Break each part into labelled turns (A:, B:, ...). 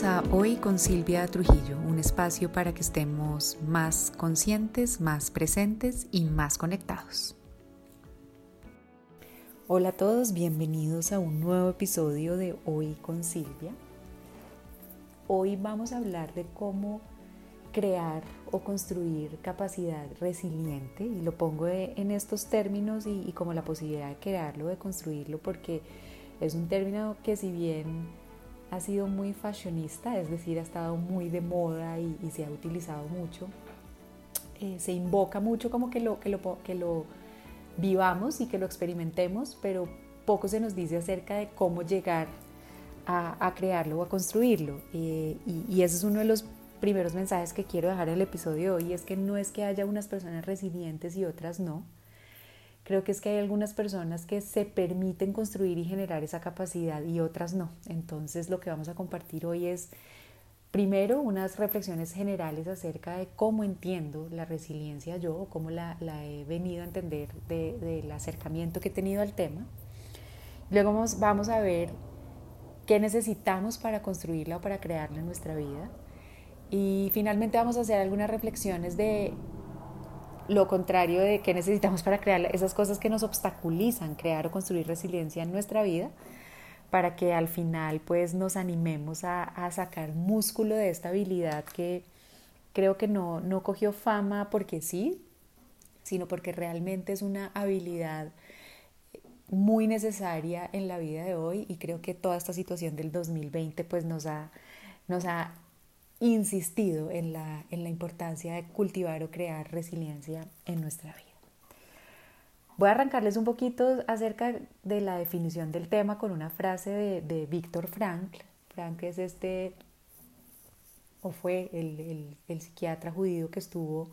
A: A Hoy con Silvia Trujillo, un espacio para que estemos más conscientes, más presentes y más conectados. Hola a todos, bienvenidos a un nuevo episodio de Hoy con Silvia. Hoy vamos a hablar de cómo crear o construir capacidad resiliente y lo pongo en estos términos y, y como la posibilidad de crearlo, de construirlo, porque es un término que si bien ha sido muy fashionista, es decir, ha estado muy de moda y, se ha utilizado mucho. Eh, se invoca mucho como que lo, que, lo, que lo vivamos y que lo experimentemos, pero poco se nos dice acerca de cómo llegar a, crearlo o a construirlo. Eh, y, y ese es uno de los primeros mensajes que quiero dejar en el episodio de hoy, es que no es que haya unas personas resilientes y otras no, Creo que es que hay algunas personas que se permiten construir y generar esa capacidad y otras no. Entonces lo que vamos a compartir hoy es primero unas reflexiones generales acerca de cómo entiendo la resiliencia yo o cómo la, he venido a entender del acercamiento que he tenido al tema. Luego vamos, vamos a ver qué necesitamos para construirla o para crearla en nuestra vida. Y finalmente vamos a hacer algunas reflexiones de lo contrario de que necesitamos para crear esas cosas que nos obstaculizan crear o construir resiliencia en nuestra vida, para que al final pues nos animemos a, sacar músculo de esta habilidad que creo que no, no cogió fama porque sí, sino porque realmente es una habilidad muy necesaria en la vida de hoy y creo que toda esta situación del 2020 pues nos ha, nos ha insistido en la, en la importancia de cultivar o crear resiliencia en nuestra vida. Voy a arrancarles un poquito acerca de la definición del tema con una frase de, de Víctor Frankl. Frankl es este, o fue el, el, el, psiquiatra judío que estuvo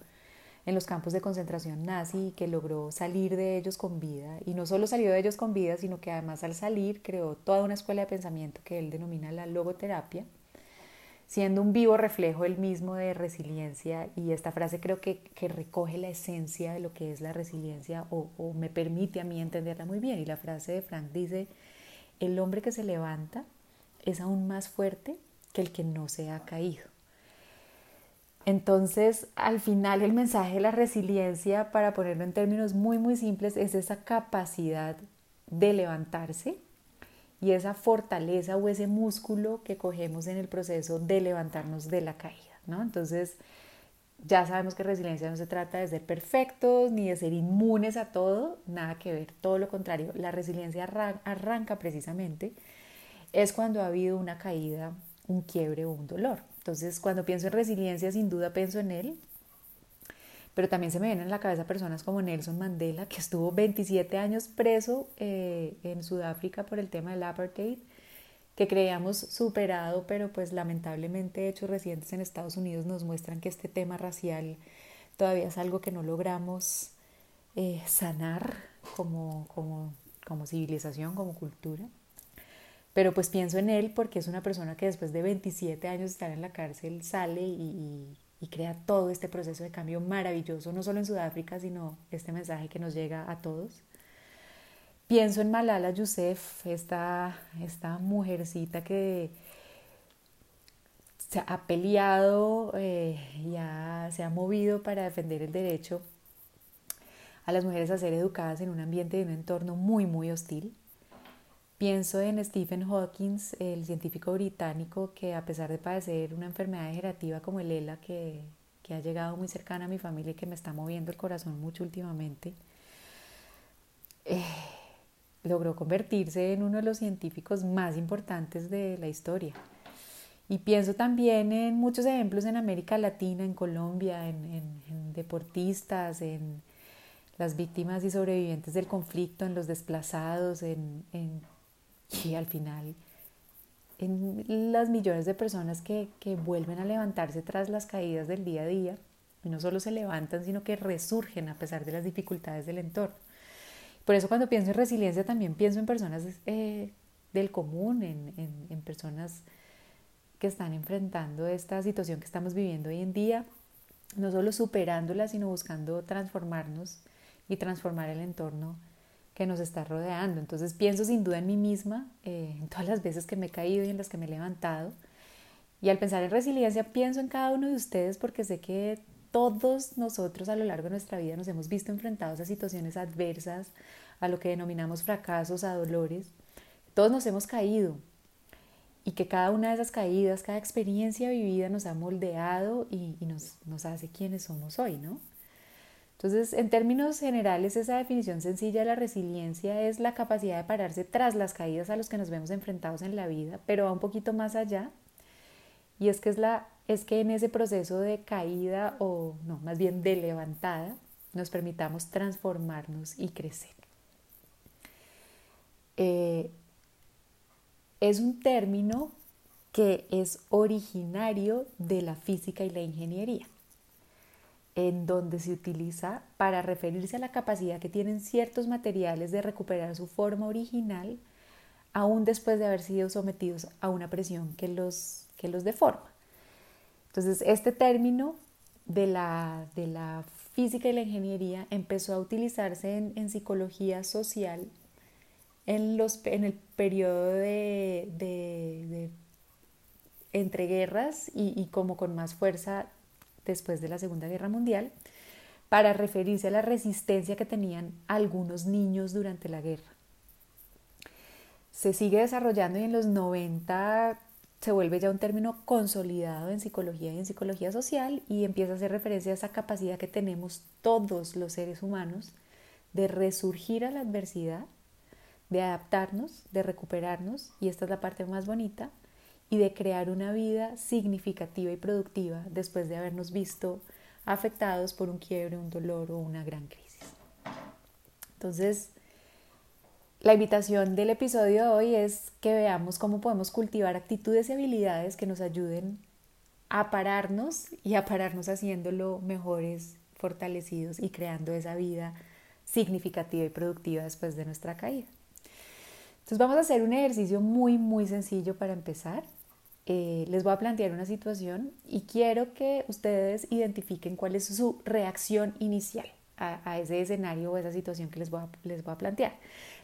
A: en los campos de concentración nazi y que logró salir de ellos con vida. Y no solo salió de ellos con vida, sino que además al salir creó toda una escuela de pensamiento que él denomina la logoterapia siendo un vivo reflejo el mismo de resiliencia y esta frase creo que, recoge la esencia de lo que es la resiliencia o, o, me permite a mí entenderla muy bien. Y la frase de Frank dice, el hombre que se levanta es aún más fuerte que el que no se ha caído. Entonces, al final el mensaje de la resiliencia, para ponerlo en términos muy, muy simples, es esa capacidad de levantarse y esa fortaleza o ese músculo que cogemos en el proceso de levantarnos de la caída, ¿no? Entonces, ya sabemos que resiliencia no se trata de ser perfectos ni de ser inmunes a todo, nada que ver, todo lo contrario, la resiliencia arranca precisamente es cuando ha habido una caída, un quiebre o un dolor. Entonces, cuando pienso en resiliencia, sin duda pienso en él, pero también se me vienen a la cabeza personas como Nelson Mandela, que estuvo 27 años preso eh, en Sudáfrica por el tema del apartheid, que creíamos superado, pero pues lamentablemente hechos recientes en Estados Unidos nos muestran que este tema racial todavía es algo que no logramos eh, sanar como, como, como civilización, como cultura. Pero pues pienso en él porque es una persona que después de 27 años de estar en la cárcel sale y, y crea todo este proceso de cambio maravilloso, no solo en Sudáfrica, sino este mensaje que nos llega a todos. Pienso en Malala Yousef, esta, esta mujercita que se ha peleado eh, y se ha movido para defender el derecho a las mujeres a ser educadas en un ambiente y un entorno muy, muy hostil. Pienso en Stephen Hawking, el científico británico que a pesar de padecer una enfermedad degenerativa como el ELA, que, que ha llegado muy cercana a mi familia y que me está moviendo el corazón mucho últimamente, eh, logró convertirse en uno de los científicos más importantes de la historia. Y pienso también en muchos ejemplos en América Latina, en Colombia, en deportistas, en las víctimas y sobrevivientes del conflicto, en los desplazados, en, y al final en las millones de personas que, que, vuelven a levantarse tras las caídas del día a día no solo se levantan, sino que resurgen a pesar de las dificultades del entorno. Por eso cuando pienso en resiliencia también pienso en personas eh, del común, en, en, en personas que están enfrentando esta situación que estamos viviendo hoy en día, no solo superándola, sino buscando transformarnos y transformar el entorno que nos está rodeando. Entonces pienso sin duda en mí misma, eh, en todas las veces que me he caído y en las que me he levantado. Y al pensar en resiliencia pienso en cada uno de ustedes porque sé que todos nosotros a lo largo de nuestra vida nos hemos visto enfrentados a situaciones adversas, a lo que denominamos fracasos, a dolores. Todos nos hemos caído y que cada una de esas caídas, cada experiencia vivida nos ha moldeado y, nos, nos hace quienes somos hoy, ¿no? Entonces, en términos generales, esa definición sencilla de la resiliencia es la capacidad de pararse tras las caídas a los que nos vemos enfrentados en la vida, pero va un poquito más allá. Y es que, es, la, es que en ese proceso de caída, o no, más bien de levantada, nos permitamos transformarnos y crecer. Eh, es un término que es originario de la física y la ingeniería en donde se utiliza para referirse a la capacidad que tienen ciertos materiales de recuperar su forma original aún después de haber sido sometidos a una presión que los, que los deforma. Entonces, este término de la, de la física y la ingeniería empezó a utilizarse en, psicología social en, los, en el periodo de, de, entre guerras y, y como con más fuerza después de la Segunda Guerra Mundial, para referirse a la resistencia que tenían algunos niños durante la guerra. Se sigue desarrollando y en los 90 se vuelve ya un término consolidado en psicología y en psicología social y empieza a hacer referencia a esa capacidad que tenemos todos los seres humanos de resurgir a la adversidad, de adaptarnos, de recuperarnos, y esta es la parte más bonita, y de crear una vida significativa y productiva después de habernos visto afectados por un quiebre, un dolor o una gran crisis. Entonces, la invitación del episodio de hoy es que veamos cómo podemos cultivar actitudes y habilidades que nos ayuden a pararnos y a pararnos haciéndolo mejores, fortalecidos y creando esa vida significativa y productiva después de nuestra caída. Entonces vamos a hacer un ejercicio muy, muy sencillo para empezar. Eh, les voy a plantear una situación y quiero que ustedes identifiquen cuál es su reacción inicial a, ese escenario o esa situación que les voy a, les voy a plantear.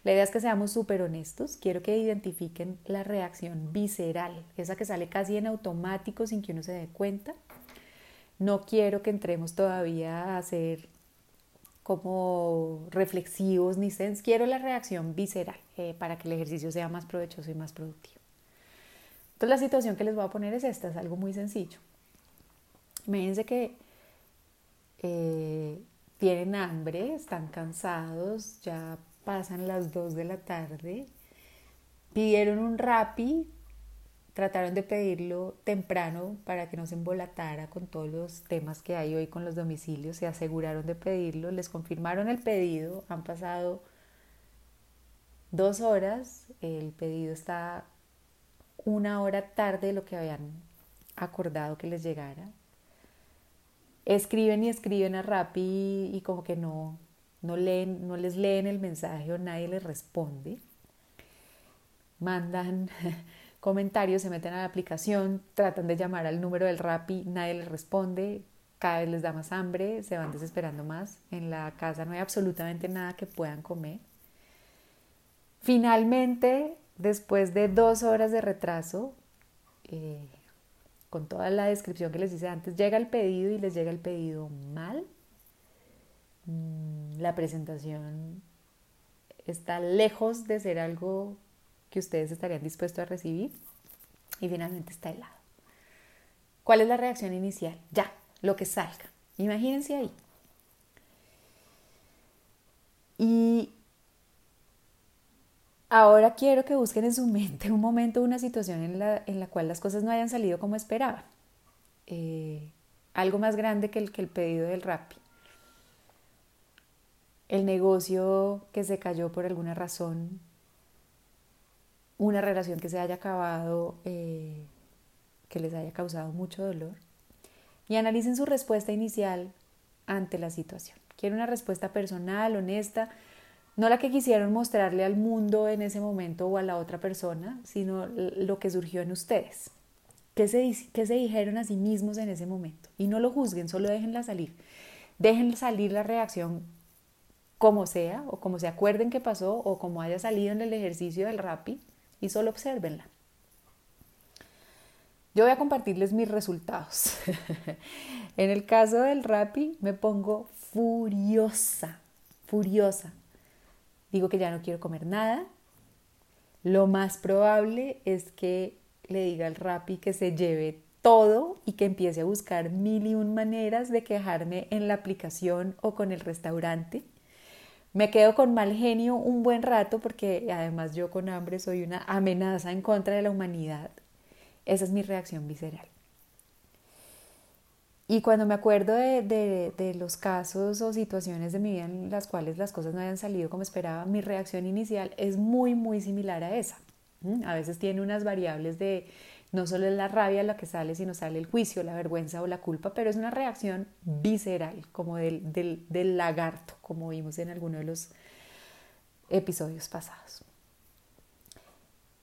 A: La idea es que seamos súper honestos, quiero que identifiquen la reacción visceral, esa que sale casi en automático sin que uno se dé cuenta. No quiero que entremos todavía a ser como reflexivos ni sens, quiero la reacción visceral eh, para que el ejercicio sea más provechoso y más productivo. Entonces la situación que les voy a poner es esta, es algo muy sencillo. Imagínense que eh, tienen hambre, están cansados, ya pasan las 2 de la tarde, pidieron un rapi, trataron de pedirlo temprano para que no se embolatara con todos los temas que hay hoy con los domicilios, se aseguraron de pedirlo, les confirmaron el pedido, han pasado dos horas, el pedido está una hora tarde de lo que habían acordado que les llegara. Escriben y escriben a Rappi y, como que no, no, leen, no les leen el mensaje o nadie les responde. Mandan comentarios, se meten a la aplicación, tratan de llamar al número del Rappi, nadie les responde, cada vez les da más hambre, se van desesperando más. En la casa no hay absolutamente nada que puedan comer. Finalmente Después de dos horas de retraso, eh, con toda la descripción que les hice antes, llega el pedido y les llega el pedido mal. Mm, la presentación está lejos de ser algo que ustedes estarían dispuestos a recibir y finalmente está helado. ¿Cuál es la reacción inicial? Ya, lo que salga. Imagínense ahí. Y Ahora quiero que busquen en su mente un momento, una situación en la, en la cual las cosas no hayan salido como esperaban. Eh, algo más grande que el, que el pedido del Rappi. El negocio que se cayó por alguna razón. Una relación que se haya acabado, eh, que les haya causado mucho dolor. Y analicen su respuesta inicial ante la situación. Quiero una respuesta personal, honesta, no la que quisieron mostrarle al mundo en ese momento o a la otra persona, sino lo que surgió en ustedes. ¿Qué se, qué se dijeron a sí mismos en ese momento? Y no lo juzguen, solo déjenla salir. Dejen salir la reacción como sea, o como se acuerden que pasó, o como haya salido en el ejercicio del RAPI, y solo observenla. Yo voy a compartirles mis resultados. en el caso del Rappi me pongo furiosa, furiosa. Digo que ya no quiero comer nada. Lo más probable es que le diga al Rappi que se lleve todo y que empiece a buscar mil y un maneras de quejarme en la aplicación o con el restaurante. Me quedo con mal genio un buen rato porque además yo con hambre soy una amenaza en contra de la humanidad esa es mi reacción visceral. Y cuando me acuerdo de, los casos o situaciones de mi vida en las cuales las cosas no hayan salido como esperaba, mi reacción inicial es muy, muy similar a esa. A veces tiene unas variables de no solo es la rabia la que sale, sino sale el juicio, la vergüenza o la culpa, pero es una reacción visceral, como del, del lagarto, como vimos en alguno de los episodios pasados.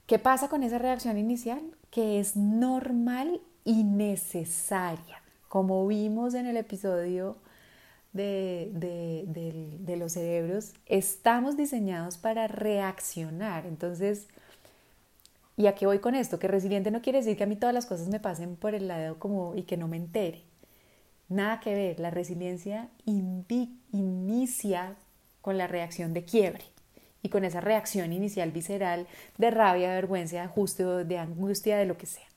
A: ¿Qué pasa con esa reacción inicial? Que es normal y necesaria. Como vimos en el episodio de, de, los cerebros, estamos diseñados para reaccionar. Entonces, ¿y a qué voy con esto? Que resiliente no quiere decir que a mí todas las cosas me pasen por el lado como y que no me entere. Nada que ver. La resiliencia inicia con la reacción de quiebre y con esa reacción inicial visceral de rabia, de vergüenza, de ajuste, de angustia, de lo que sea.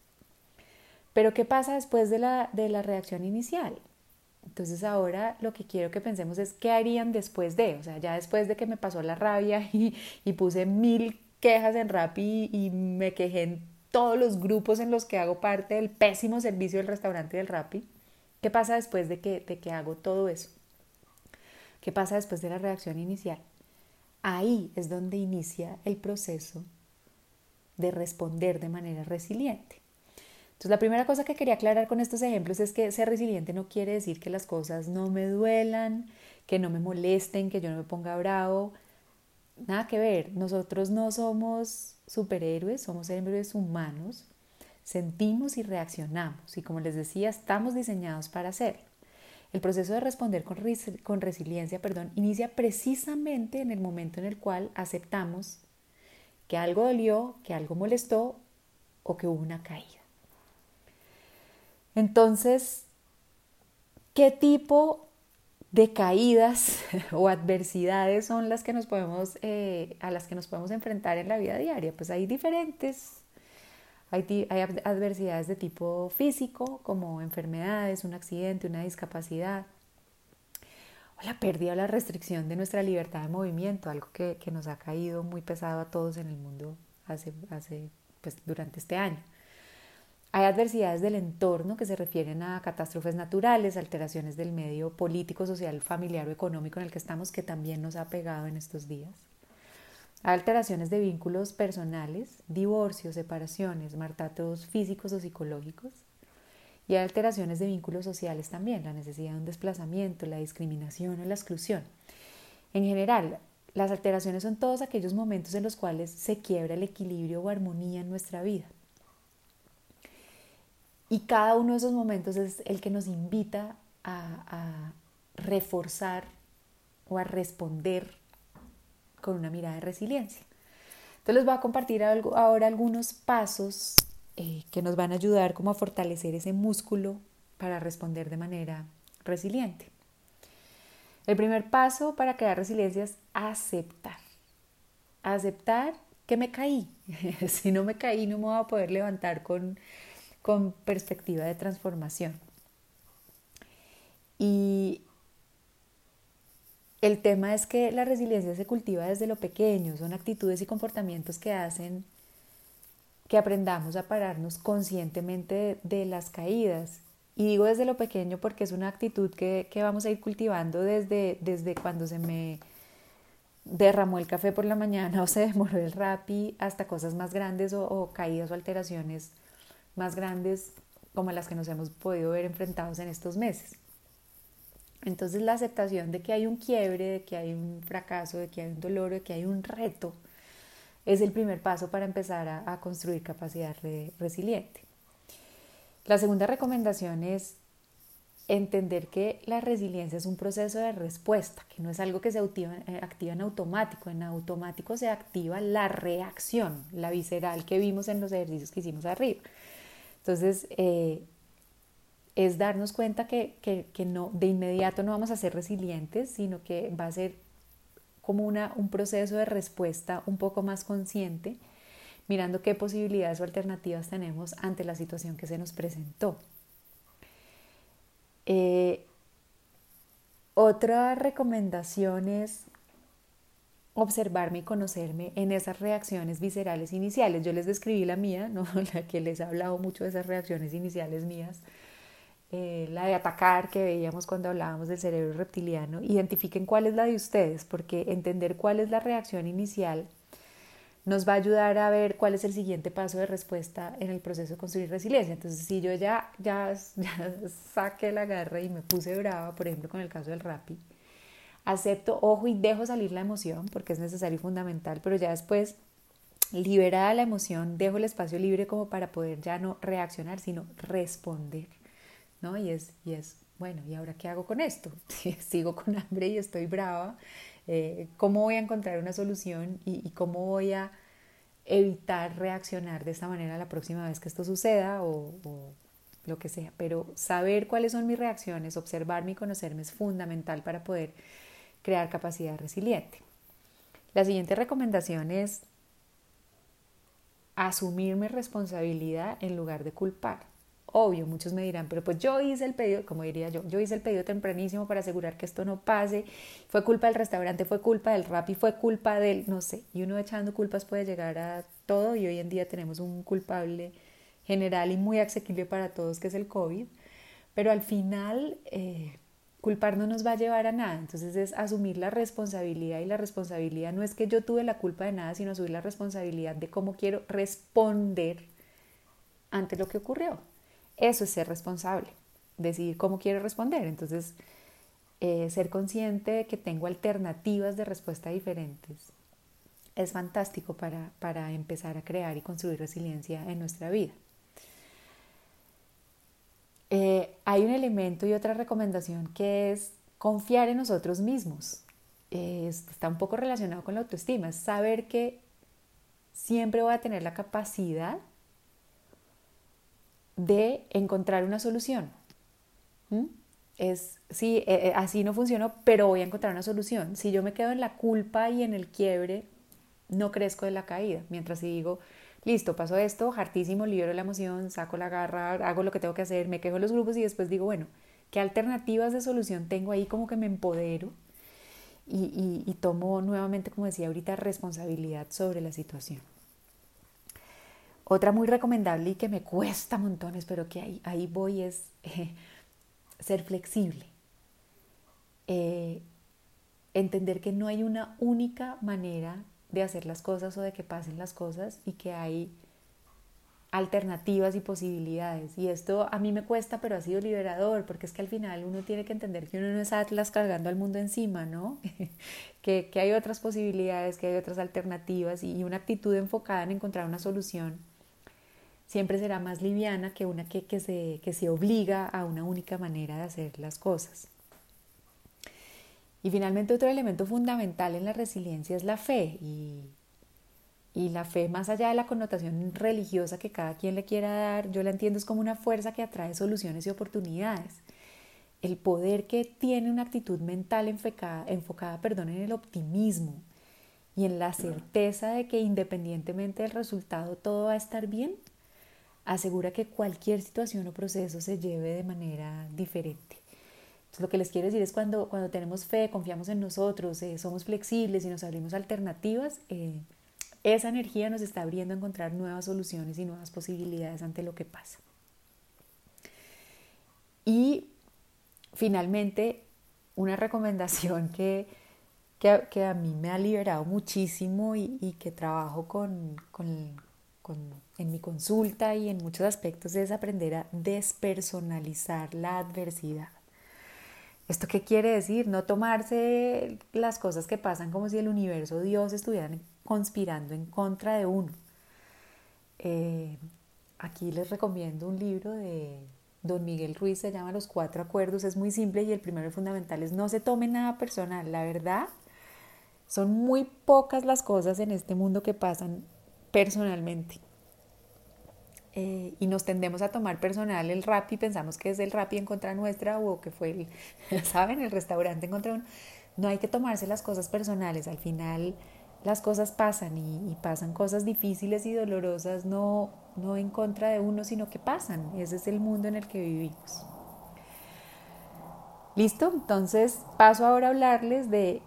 A: Pero ¿qué pasa después de la, de la reacción inicial? Entonces ahora lo que quiero que pensemos es qué harían después de, o sea, ya después de que me pasó la rabia y, y puse mil quejas en Rappi y, me quejé en todos los grupos en los que hago parte del pésimo servicio del restaurante del Rappi, ¿qué pasa después de que, de que hago todo eso? ¿Qué pasa después de la reacción inicial? Ahí es donde inicia el proceso de responder de manera resiliente. Entonces, la primera cosa que quería aclarar con estos ejemplos es que ser resiliente no quiere decir que las cosas no me duelan, que no me molesten, que yo no me ponga bravo. Nada que ver. Nosotros no somos superhéroes, somos héroes humanos. Sentimos y reaccionamos. Y como les decía, estamos diseñados para hacerlo. El proceso de responder con, resiliencia perdón, inicia precisamente en el momento en el cual aceptamos que algo dolió, que algo molestó o que hubo una caída. Entonces, ¿qué tipo de caídas o adversidades son las que nos podemos, eh, a las que nos podemos enfrentar en la vida diaria? Pues hay diferentes hay, adversidades de tipo físico, como enfermedades, un accidente, una discapacidad, o la pérdida o la restricción de nuestra libertad de movimiento, algo que, nos ha caído muy pesado a todos en el mundo hace, hace, pues, durante este año. Hay adversidades del entorno que se refieren a catástrofes naturales, alteraciones del medio político, social, familiar o económico en el que estamos, que también nos ha pegado en estos días alteraciones de vínculos personales, divorcios, separaciones, martatos físicos o psicológicos. Y hay alteraciones de vínculos sociales también, la necesidad de un desplazamiento, la discriminación o la exclusión. En general, las alteraciones son todos aquellos momentos en los cuales se quiebra el equilibrio o armonía en nuestra vida. Y cada uno de esos momentos es el que nos invita a, reforzar o a responder con una mirada de resiliencia. Entonces les voy a compartir ahora algunos pasos eh, que nos van a ayudar como a fortalecer ese músculo para responder de manera resiliente. El primer paso para crear resiliencia es aceptar. Aceptar que me caí. si no me caí no me voy a poder levantar con, con perspectiva de transformación. Y el tema es que la resiliencia se cultiva desde lo pequeño, son actitudes y comportamientos que hacen que aprendamos a pararnos conscientemente de, las caídas. Y digo desde lo pequeño porque es una actitud que, vamos a ir cultivando desde, desde cuando se me derramó el café por la mañana o se demoró el rapi hasta cosas más grandes o caídas o alteraciones más grandes como las que nos hemos podido ver enfrentados en estos meses. Entonces la aceptación de que hay un quiebre, de que hay un fracaso, de que hay un dolor, de que hay un reto, es el primer paso para empezar a, construir capacidad resiliente. La segunda recomendación es entender que la resiliencia es un proceso de respuesta, que no es algo que se activa, eh, activa, en automático. En automático se activa la reacción, la visceral que vimos en los ejercicios que hicimos arriba. Entonces, eh, es darnos cuenta que, no, de inmediato no vamos a ser resilientes, sino que va a ser como una, un proceso de respuesta un poco más consciente, mirando qué posibilidades o alternativas tenemos ante la situación que se nos presentó. Eh, otra recomendación es observarme y conocerme en esas reacciones viscerales iniciales. Yo les describí la mía, ¿no? la que les he hablado mucho de esas reacciones iniciales mías, eh, la de atacar que veíamos cuando hablábamos del cerebro reptiliano. Identifiquen cuál es la de ustedes, porque entender cuál es la reacción inicial nos va a ayudar a ver cuál es el siguiente paso de respuesta en el proceso de construir resiliencia. Entonces, si yo ya, ya, ya saqué la garra y me puse brava, por ejemplo, con el caso del RAPI, acepto, ojo y dejo salir la emoción porque es necesario y fundamental, pero ya después liberada la emoción, dejo el espacio libre como para poder ya no reaccionar, sino responder, ¿no? Y es, y es bueno, ¿y ahora qué hago con esto? Sigo con hambre y estoy brava, eh, ¿cómo voy a encontrar una solución y, cómo voy a evitar reaccionar de esta manera la próxima vez que esto suceda o, o lo que sea? Pero saber cuáles son mis reacciones, observarme y conocerme es fundamental para poder crear capacidad resiliente. La siguiente recomendación es asumirme responsabilidad en lugar de culpar. Obvio, muchos me dirán, pero pues yo hice el pedido, como diría yo, yo hice el pedido tempranísimo para asegurar que esto no pase, fue culpa del restaurante, fue culpa del rap y fue culpa del, no sé, y uno echando culpas puede llegar a todo y hoy en día tenemos un culpable general y muy asequible para todos que es el COVID, pero al final eh, culpar no nos va a llevar a nada. Entonces es asumir la responsabilidad y la responsabilidad no es que yo tuve la culpa de nada, sino asumir la responsabilidad de cómo quiero responder ante lo que ocurrió. Eso es ser responsable, decidir cómo quiero responder. Entonces, eh, ser consciente de que tengo alternativas de respuesta diferentes es fantástico para, para empezar a crear y construir resiliencia en nuestra vida. Eh, hay un elemento y otra recomendación que es confiar en nosotros mismos. está un poco relacionado con la autoestima, es saber que siempre voy a tener la capacidad de encontrar una solución. ¿Mm? Es, sí, eh, eh, así no funcionó, pero voy a encontrar una solución. Si yo me quedo en la culpa y en el quiebre, no crezco de la caída. Mientras si digo, listo, pasó esto, hartísimo, libero la emoción, saco la garra, hago lo que tengo que hacer, me quejo en los grupos y después digo, bueno, ¿qué alternativas de solución tengo ahí? Como que me empodero y, tomo nuevamente, como decía ahorita, responsabilidad sobre la situación. Otra muy recomendable y que me cuesta montones, pero que ahí, ahí voy es eh, ser flexible. Eh, entender que no hay una única manera de hacer las cosas o de que pasen las cosas y que hay alternativas y posibilidades. Y esto a mí me cuesta, pero ha sido liberador, porque es que al final uno tiene que entender que uno no es Atlas cargando al mundo encima, ¿no? que, hay otras posibilidades, que hay otras alternativas y una actitud enfocada en encontrar una solución siempre será más liviana que una que, que, se, que se obliga a una única manera de hacer las cosas. Y finalmente otro elemento fundamental en la resiliencia es la fe y, la fe más allá de la connotación religiosa que cada quien le quiera dar, yo la entiendo es como una fuerza que atrae soluciones y oportunidades. El poder que tiene una actitud mental enfocada, enfocada perdón, en el optimismo y en la certeza de que independientemente del resultado todo va a estar bien, asegura que cualquier situación o proceso se lleve de manera diferente lo que les quiero decir es cuando, cuando tenemos fe, confiamos en nosotros, eh, somos flexibles y nos abrimos alternativas, eh, esa energía nos está abriendo a encontrar nuevas soluciones y nuevas posibilidades ante lo que pasa. Y finalmente, una recomendación que, que, a mí me ha liberado muchísimo y, que trabajo con, en mi consulta y en muchos aspectos es aprender a despersonalizar la adversidad. ¿Esto qué quiere decir? No tomarse las cosas que pasan como si el universo, Dios estuvieran conspirando en contra de uno. Eh, aquí les recomiendo un libro de Don Miguel Ruiz, se llama Los Cuatro Acuerdos, es muy simple y el primero y fundamental es no se tome nada personal, la verdad. Son muy pocas las cosas en este mundo que pasan personalmente. Eh, y nos tendemos a tomar personal el rap y pensamos que es el rap en contra nuestra o que fue el, ¿saben? El restaurante en contra uno. No hay que tomarse las cosas personales, al final las cosas pasan y, y, pasan cosas difíciles y dolorosas no, no en contra de uno, sino que pasan. Ese es el mundo en el que vivimos. ¿Listo? Entonces paso ahora a hablarles de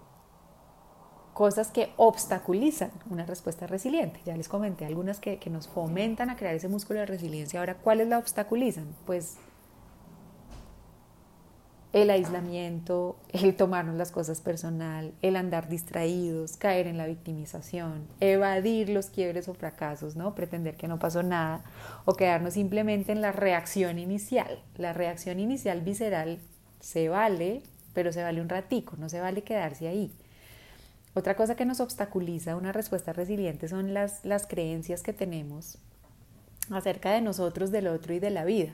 A: cosas que obstaculizan una respuesta resiliente. Ya les comenté algunas que, nos fomentan a crear ese músculo de resiliencia. Ahora, ¿cuáles la obstaculizan? Pues el aislamiento, el tomarnos las cosas personal, el andar distraídos, caer en la victimización, evadir los quiebres o fracasos, ¿no? Pretender que no pasó nada o quedarnos simplemente en la reacción inicial. La reacción inicial visceral se vale, pero se vale un ratico, no se vale quedarse ahí. Otra cosa que nos obstaculiza una respuesta resiliente son las, las creencias que tenemos acerca de nosotros, del otro y de la vida.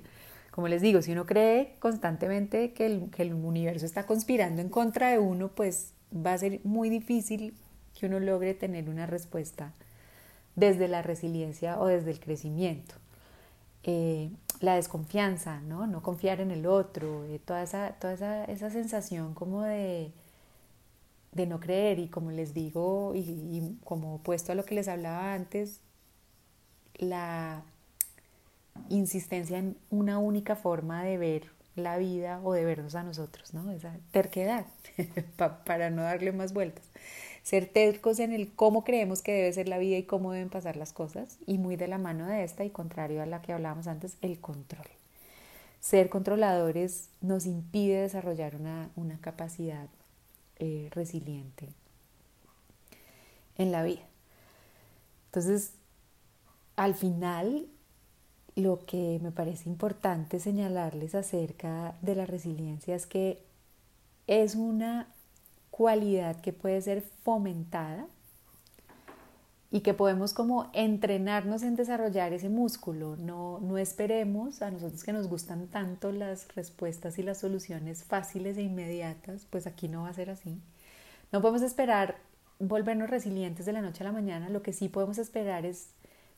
A: Como les digo, si uno cree constantemente que el, que el universo está conspirando en contra de uno, pues va a ser muy difícil que uno logre tener una respuesta desde la resiliencia o desde el crecimiento. Eh, la desconfianza, ¿no? no confiar en el otro, eh, toda, esa, toda esa, esa sensación como de, de no creer y como les digo y, como opuesto a lo que les hablaba antes, la insistencia en una única forma de ver la vida o de vernos a nosotros, ¿no? Esa terquedad, para no darle más vueltas. Ser tercos en el cómo creemos que debe ser la vida y cómo deben pasar las cosas, y muy de la mano de esta y contrario a la que hablábamos antes, el control. Ser controladores nos impide desarrollar una, una capacidad eh, resiliente en la vida. Entonces, al final, lo que me parece importante señalarles acerca de la resiliencia es que es una cualidad que puede ser fomentada y que podemos como entrenarnos en desarrollar ese músculo. No, no esperemos a nosotros que nos gustan tanto las respuestas y las soluciones fáciles e inmediatas, pues aquí no va a ser así. No podemos esperar volvernos resilientes de la noche a la mañana, lo que sí podemos esperar es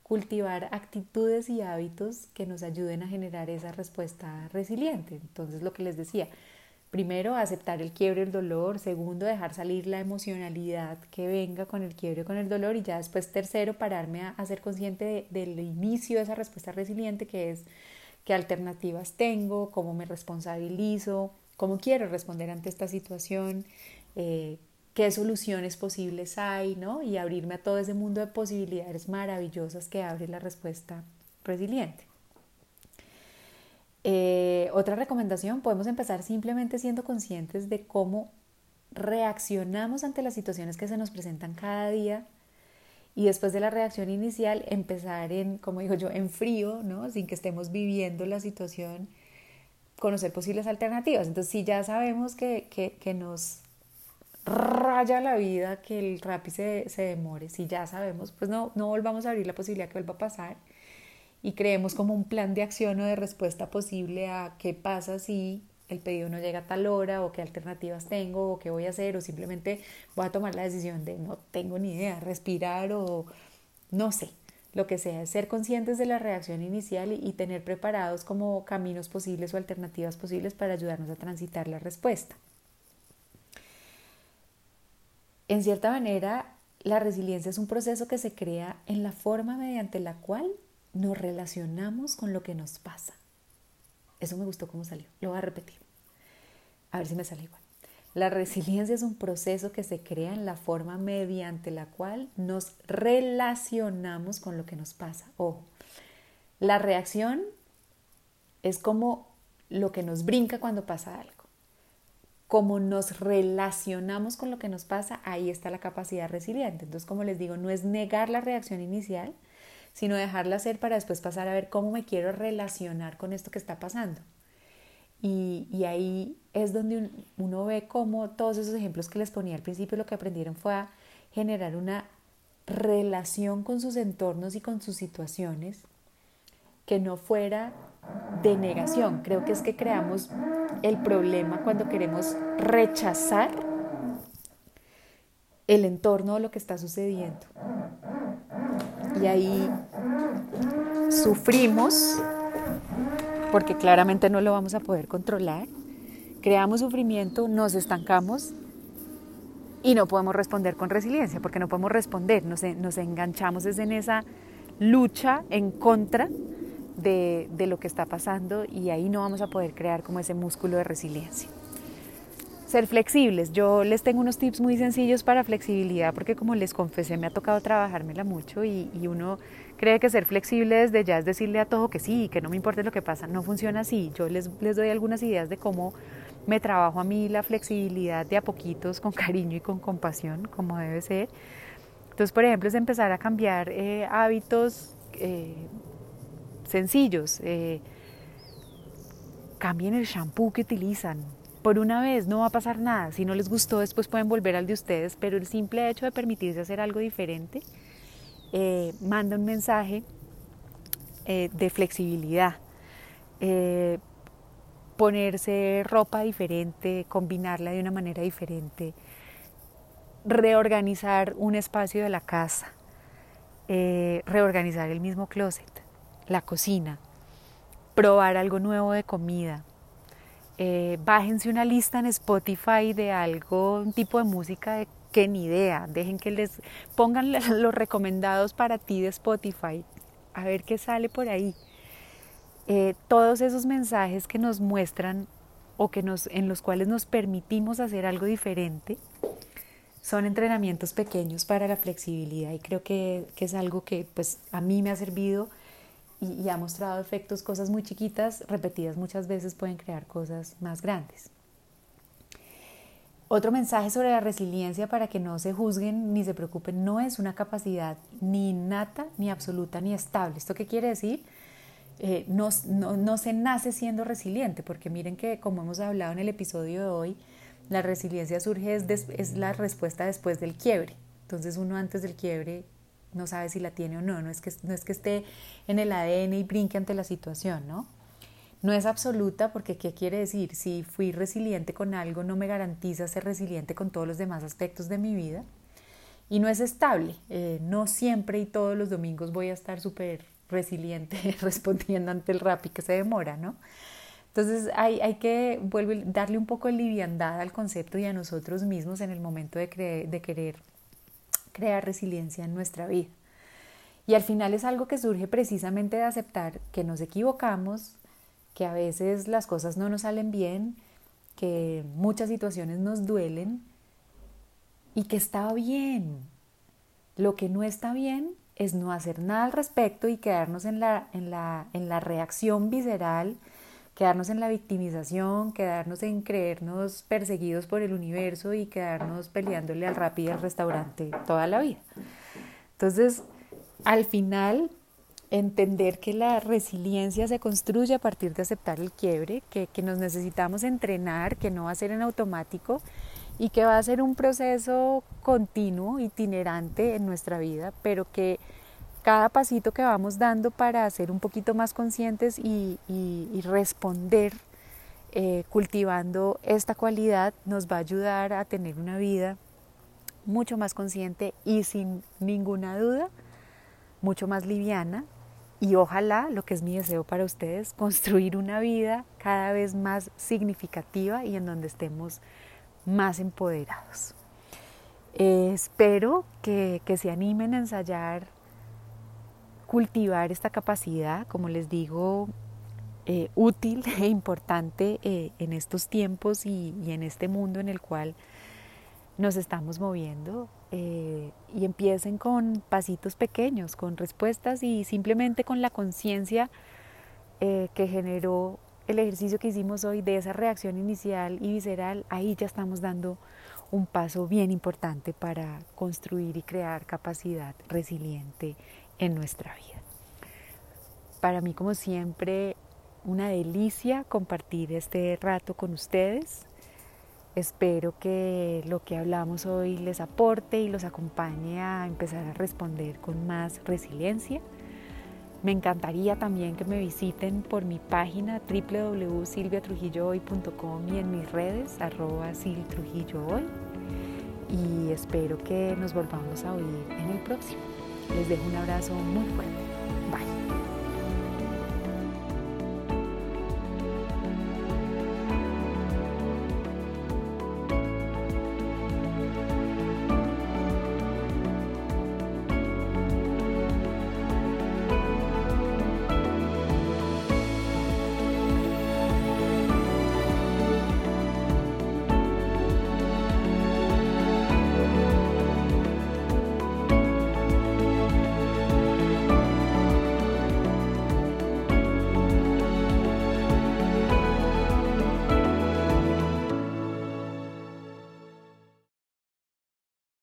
A: cultivar actitudes y hábitos que nos ayuden a generar esa respuesta resiliente. Entonces, lo que les decía, Primero, aceptar el quiebre, el dolor. Segundo, dejar salir la emocionalidad que venga con el quiebre, con el dolor. Y ya después, tercero, pararme a, ser consciente del inicio de esa respuesta resiliente, que es qué alternativas tengo, cómo me responsabilizo, cómo quiero responder ante esta situación, eh, qué soluciones posibles hay, ¿no? Y abrirme a todo ese mundo de posibilidades maravillosas que abre la respuesta resiliente. Eh, otra recomendación, podemos empezar simplemente siendo conscientes de cómo reaccionamos ante las situaciones que se nos presentan cada día y después de la reacción inicial empezar en, como digo yo, en frío, ¿no? sin que estemos viviendo la situación, conocer posibles alternativas. Entonces, si ya sabemos que, que, nos raya la vida que el RAPI se, se demore, si ya sabemos, pues no, no volvamos a abrir la posibilidad que vuelva a pasar y creemos como un plan de acción o de respuesta posible a qué pasa si el pedido no llega a tal hora o qué alternativas tengo o qué voy a hacer o simplemente voy a tomar la decisión de no tengo ni idea, respirar o no sé, lo que sea, ser conscientes de la reacción inicial y, tener preparados como caminos posibles o alternativas posibles para ayudarnos a transitar la respuesta. En cierta manera, la resiliencia es un proceso que se crea en la forma mediante la cual nos relacionamos con lo que nos pasa. Eso me gustó cómo salió. Lo voy a repetir. A ver si me sale igual. La resiliencia es un proceso que se crea en la forma mediante la cual nos relacionamos con lo que nos pasa. Ojo, la reacción es como lo que nos brinca cuando pasa algo. Como nos relacionamos con lo que nos pasa, ahí está la capacidad resiliente. Entonces, como les digo, no es negar la reacción inicial, sino dejarla ser para después pasar a ver cómo me quiero relacionar con esto que está pasando. Y, ahí es donde uno ve cómo todos esos ejemplos que les ponía al principio lo que aprendieron fue a generar una relación con sus entornos y con sus situaciones que no fuera de negación. Creo que es que creamos el problema cuando queremos rechazar el entorno o lo que está sucediendo. Y ahí sufrimos, porque claramente no lo vamos a poder controlar, creamos sufrimiento, nos estancamos y no podemos responder con resiliencia, porque no podemos responder, nos, enganchamos en esa lucha en contra de, de lo que está pasando y ahí no vamos a poder crear como ese músculo de resiliencia ser flexibles. Yo les tengo unos tips muy sencillos para flexibilidad porque como les confesé me ha tocado trabajármela mucho y, uno cree que ser flexible desde ya es decirle a todo que sí, que no me importe lo que pasa. No funciona así. Yo les, les doy algunas ideas de cómo me trabajo a mí la flexibilidad de a poquitos con cariño y con compasión, como debe ser. Entonces, por ejemplo, es empezar a cambiar eh, hábitos eh, sencillos. Eh, cambien el shampoo que utilizan, por una vez no va a pasar nada. Si no les gustó, después pueden volver al de ustedes, pero el simple hecho de permitirse hacer algo diferente eh, manda un mensaje eh, de flexibilidad. Eh, ponerse ropa diferente, combinarla de una manera diferente, reorganizar un espacio de la casa, reorganizar el mismo closet, la cocina, probar algo nuevo de comida, eh, bájense una lista en Spotify de algo, un tipo de música de que ni idea, dejen que les pongan los recomendados para ti de Spotify, a ver qué sale por ahí. Eh, todos esos mensajes que nos muestran o que nos, en los cuales nos permitimos hacer algo diferente, son entrenamientos pequeños para la flexibilidad y creo que, que es algo que pues, a mí me ha servido y, ha mostrado efectos, cosas muy chiquitas, repetidas muchas veces pueden crear cosas más grandes. Otro mensaje sobre la resiliencia para que no se juzguen ni se preocupen, no es una capacidad ni innata, ni absoluta, ni estable. ¿Esto qué quiere decir? Eh, no, no, se nace siendo resiliente, porque miren que como hemos hablado en el episodio de hoy, la resiliencia surge, es, es la respuesta después del quiebre. Entonces uno antes del quiebre no sabe si la tiene o no, no es que, no es que esté en el ADN y brinque ante la situación, ¿no? No es absoluta porque ¿qué quiere decir? Si fui resiliente con algo no me garantiza ser resiliente con todos los demás aspectos de mi vida. Y no es estable, eh, no siempre y todos los domingos voy a estar súper resiliente respondiendo ante el rap y que se demora, ¿no? Entonces hay, hay que darle un poco de liviandad al concepto y a nosotros mismos en el momento de querer crear resiliencia en nuestra vida. Y al final es algo que surge precisamente de aceptar que nos equivocamos, que a veces las cosas no nos salen bien, que muchas situaciones nos duelen y que está bien. Lo que no está bien es no hacer nada al respecto y quedarnos en la, en la, en la reacción visceral quedarnos en la victimización, quedarnos en creernos perseguidos por el universo y quedarnos peleándole al rápido al restaurante toda la vida. Entonces, al final, entender que la resiliencia se construye a partir de aceptar el quiebre, que, que nos necesitamos entrenar, que no va a ser en automático y que va a ser un proceso continuo, itinerante en nuestra vida, pero que cada pasito que vamos dando para ser un poquito más conscientes y, responder eh, cultivando esta cualidad nos va a ayudar a tener una vida mucho más consciente y sin ninguna duda mucho más liviana y ojalá, lo que es mi deseo para ustedes, construir una vida cada vez más significativa y en donde estemos más empoderados. Eh, espero que, que se animen a ensayar cultivar esta capacidad, como les digo, eh, útil e importante eh, en estos tiempos y, en este mundo en el cual nos estamos moviendo eh, y empiecen con pasitos pequeños, con respuestas y simplemente con la conciencia que generó el ejercicio que hicimos hoy de esa reacción inicial y visceral, ahí ya estamos dando un paso bien importante para construir y crear capacidad resiliente en nuestra vida. Para mí, como siempre, una delicia compartir este rato con ustedes. Espero que lo que hablamos hoy les aporte y los acompañe a empezar a responder con más resiliencia. Me encantaría también que me visiten por mi página www.silviatrujillohoy.com y en mis redes arroba. Y espero que nos volvamos a oír en el próximo. Les dejo un abrazo muy fuerte.